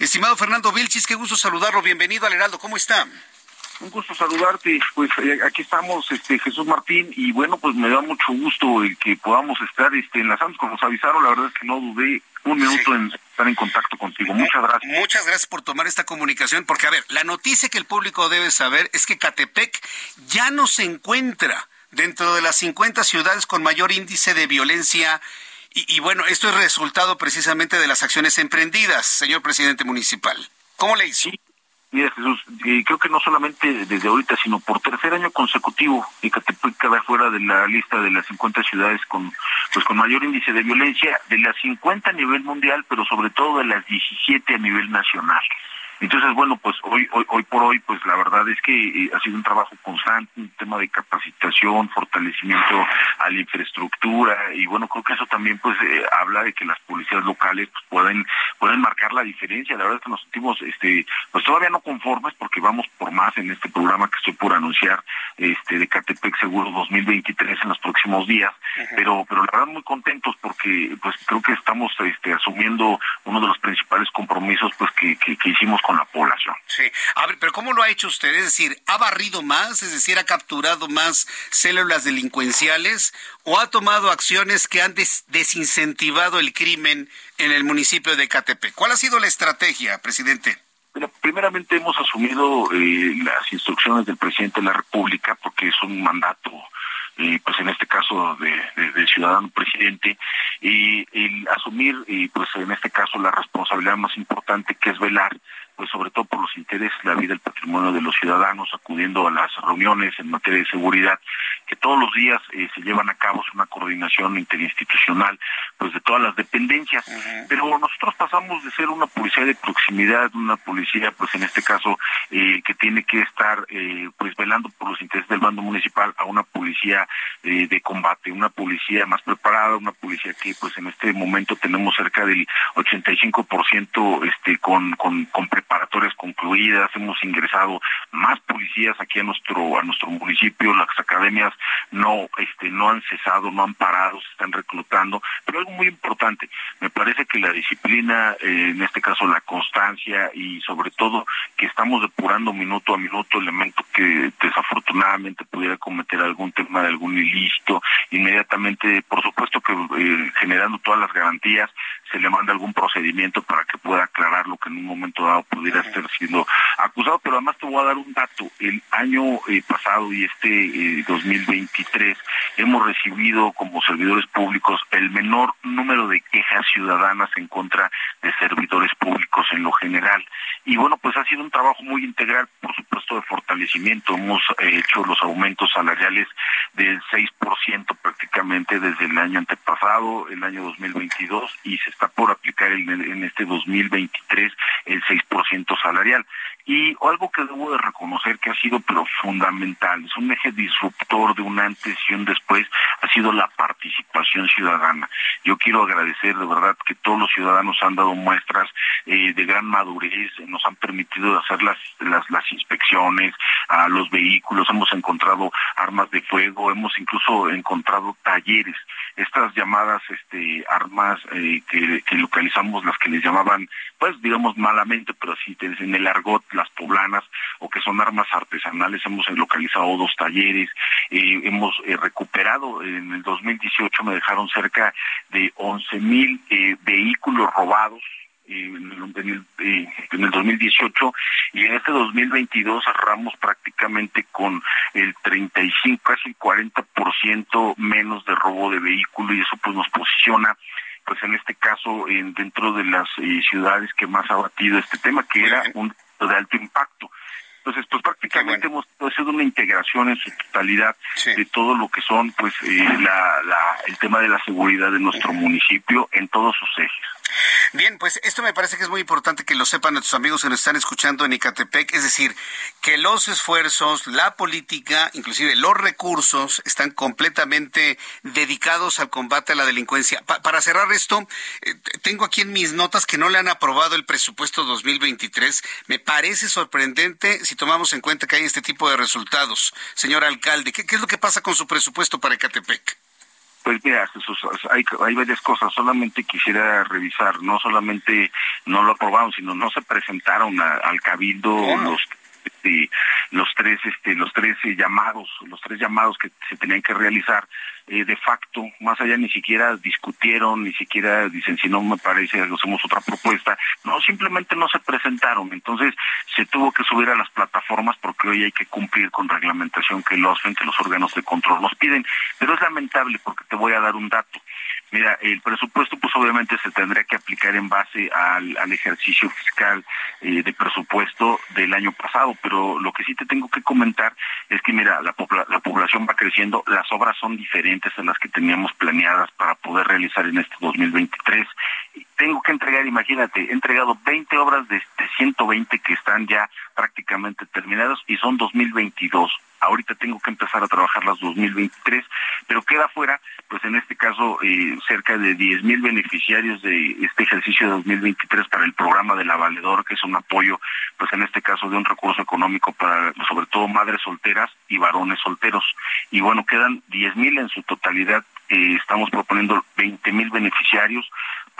Estimado Fernando Vilchis, qué gusto saludarlo. Bienvenido al Heraldo. ¿Cómo está? Un gusto saludarte, pues eh, aquí estamos, este Jesús Martín, y bueno, pues me da mucho gusto el que podamos estar este, enlazando, como nos avisaron, la verdad es que no dudé un minuto en estar en contacto contigo. Muchas gracias. Muchas gracias por tomar esta comunicación, porque a ver, la noticia que el público debe saber es que Catepec ya no se encuentra dentro de las 50 ciudades con mayor índice de violencia. Y, bueno, esto es resultado precisamente de las acciones emprendidas, señor presidente municipal. ¿Cómo le hizo? Sí. Mira, Jesús, eh, creo que no solamente desde ahorita, sino por tercer año consecutivo, Ecatepec queda fuera de la lista de las 50 ciudades con pues con mayor índice de violencia, de las 50 a nivel mundial, pero sobre todo de las 17 a nivel nacional. Entonces, bueno, pues hoy, hoy, hoy por hoy, pues la verdad es que eh, ha sido un trabajo constante, un tema de capacitación, fortalecimiento a la infraestructura y bueno, creo que eso también pues eh, habla de que las policías locales pues, pueden pueden marcar la diferencia. La verdad es que nos sentimos, este, pues todavía no conformes porque vamos por más en este programa que estoy por anunciar, este, de Catepec Seguro 2023 en los próximos días, pero pero la verdad muy contentos porque pues creo que estamos este, asumiendo uno de los principales compromisos pues que, que, que hicimos con la población. Sí. A ver, pero ¿cómo lo ha hecho usted? Es decir, ¿ha barrido más? Es decir, ¿ha capturado más células delincuenciales? ¿O ha tomado acciones que han des desincentivado el crimen en el municipio de Catepec? ¿Cuál ha sido la estrategia, presidente? Mira, primeramente hemos asumido eh, las instrucciones del presidente de la República porque es un mandato eh, pues en este caso de, de, de ciudadano presidente, y el asumir, y pues en este caso la responsabilidad más importante que es velar pues sobre todo por los intereses, la vida, el patrimonio de los ciudadanos, acudiendo a las reuniones en materia de seguridad, que todos los días eh, se llevan a cabo una coordinación interinstitucional, pues de todas las dependencias. Uh -huh. Pero nosotros pasamos de ser una policía de proximidad, una policía, pues en este caso, eh, que tiene que estar, eh, pues velando por los intereses del bando municipal, a una policía de combate, una policía más preparada, una policía que, pues en este momento tenemos cerca del 85% este, con, con, con concluidas, hemos ingresado más policías aquí a nuestro a nuestro municipio, las academias no este no han cesado, no han parado, se están reclutando, pero algo muy importante, me parece que la disciplina, eh, en este caso la constancia y sobre todo que estamos depurando minuto a minuto elementos que desafortunadamente pudiera cometer algún tema de algún ilícito, inmediatamente, por supuesto que eh, generando todas las garantías, se le manda algún procedimiento para que pueda aclarar lo que en un momento dado pudiera estar siendo acusado, pero además te voy a dar un dato. El año eh, pasado y este eh, 2023 hemos recibido como servidores públicos el menor número de quejas ciudadanas en contra de servidores públicos en lo general. Y bueno, pues ha sido un trabajo muy integral, por supuesto, de fortalecimiento. Hemos eh, hecho los aumentos salariales del 6% desde el año antepasado, el año 2022, y se está por aplicar en este 2023 el 6% salarial. Y algo que debo de reconocer que ha sido pero fundamental, es un eje disruptor de un antes y un después, ha sido la participación ciudadana. Yo quiero agradecer de verdad que todos los ciudadanos han dado muestras eh, de gran madurez, nos han permitido hacer las, las, las inspecciones a los vehículos, hemos encontrado armas de fuego, hemos incluso encontrado talleres, estas llamadas este, armas eh, que, localizamos, las que les llamaban, pues digamos malamente, pero así en el argot, las poblanas o que son armas artesanales. Hemos localizado dos talleres, eh, hemos eh, recuperado en el 2018 me dejaron cerca de 11 mil eh, vehículos robados en el, en el 2018 y en este 2022 cerramos prácticamente con el 35, casi el 40% menos de robo de vehículo y eso pues nos posiciona pues en este caso en, dentro de las eh, ciudades que más ha batido este tema que era un de alto impacto. Entonces, pues prácticamente bueno. hemos sido una integración en su totalidad sí. de todo lo que son, pues, eh, la, la, el tema de la seguridad de nuestro municipio en todos sus ejes. Bien, pues esto me parece que es muy importante que lo sepan nuestros amigos que nos están escuchando en Icatepec, es decir, que los esfuerzos, la política, inclusive los recursos, están completamente dedicados al combate a la delincuencia. para cerrar esto, eh, tengo aquí en mis notas que no le han aprobado el presupuesto 2023. Me parece sorprendente si tomamos en cuenta que hay este tipo de resultados. Señor alcalde, ¿qué, qué es lo que pasa con su presupuesto para Ecatepec? Pues mira, Jesús, hay, hay varias cosas. Solamente quisiera revisar, no solamente no lo aprobaron, sino no se presentaron al cabildo los este, este los tres eh, llamados los tres llamados que se tenían que realizar eh, de facto más allá ni siquiera discutieron ni siquiera dicen si no me parece hacemos otra propuesta no simplemente no se presentaron. Entonces se tuvo que subir a las plataformas porque hoy hay que cumplir con reglamentación que los que los órganos de control nos piden. Pero es lamentable porque te voy a dar un dato Mira, el presupuesto pues obviamente se tendría que aplicar en base al, ejercicio fiscal eh, de presupuesto del año pasado, pero lo que sí te tengo que comentar es que mira, la, la población va creciendo, las obras son diferentes a las que teníamos planeadas para poder realizar en este 2023. Tengo que entregar, imagínate, he entregado 20 obras de, de 120 que están ya prácticamente terminadas y son 2022 ahorita tengo que empezar a trabajar las 2023, pero queda fuera, pues en este caso, eh, cerca de 10 mil beneficiarios de este ejercicio de 2023 para el programa de la Valedor, que es un apoyo, pues en este caso de un recurso económico para sobre todo madres solteras y varones solteros. Y bueno, quedan 10 mil en su totalidad, eh, estamos proponiendo 20 mil beneficiarios,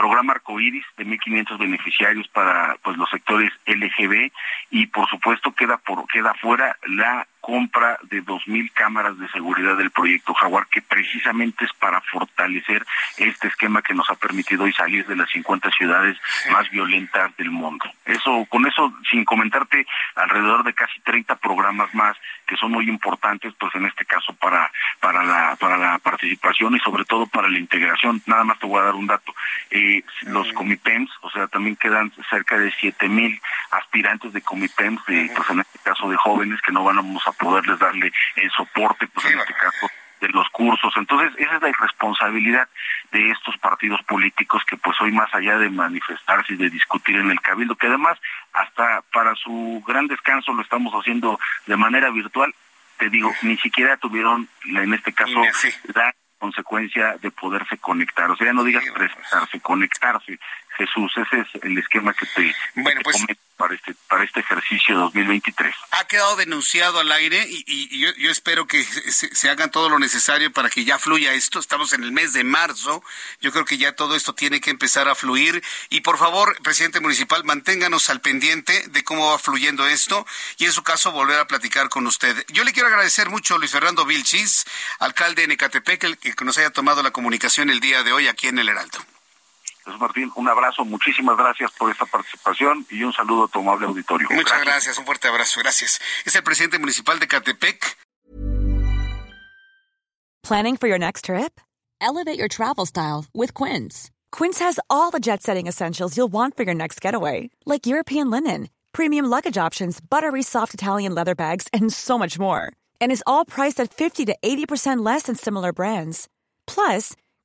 programa arcoíris de 1.500 beneficiarios para pues los sectores LGB y por supuesto queda por queda fuera la compra de 2.000 cámaras de seguridad del proyecto Jaguar, que precisamente es para fortalecer este esquema que nos ha permitido hoy salir de las 50 ciudades más violentas del mundo. Eso, con eso, sin comentarte, alrededor de casi 30 programas más que son muy importantes, pues en este caso para, para, la, para la participación y sobre todo para la integración. Nada más te voy a dar un dato. Eh, los comipems, o sea, también quedan cerca de 7.000 aspirantes de comipems, de, pues en este caso de jóvenes que no van a poderles darle el soporte, pues en este caso de los cursos. Entonces, esa es la irresponsabilidad de estos partidos políticos que pues hoy más allá de manifestarse y de discutir en el cabildo, que además hasta para su gran descanso lo estamos haciendo de manera virtual, te digo, ni siquiera tuvieron en este caso la consecuencia de poderse conectar. O sea, no digas presentarse, conectarse. Jesús, ese es el esquema que te, bueno, pues, para este para este ejercicio 2023. Ha quedado denunciado al aire y, yo, espero que se, hagan todo lo necesario para que ya fluya esto. Estamos en el mes de marzo. Yo creo que ya todo esto tiene que empezar a fluir. Y por favor, presidente municipal, manténganos al pendiente de cómo va fluyendo esto y en su caso volver a platicar con usted. Yo le quiero agradecer mucho a Luis Fernando Vilchis, alcalde de Necatepec, el que nos haya tomado la comunicación el día de hoy aquí en el Heraldo. Martín, un abrazo, muchísimas gracias por esta participación y un saludo a tu amable auditorio. Muchas gracias, un fuerte abrazo, gracias. Es el presidente municipal de Catepec. Planning for your next trip? Elevate your travel style with Quince. Quince has all the jet-setting essentials you'll want for your next getaway, like European linen, premium luggage options, buttery soft Italian leather bags, and so much more. And is all priced at 50 to 80% less than similar brands. Plus,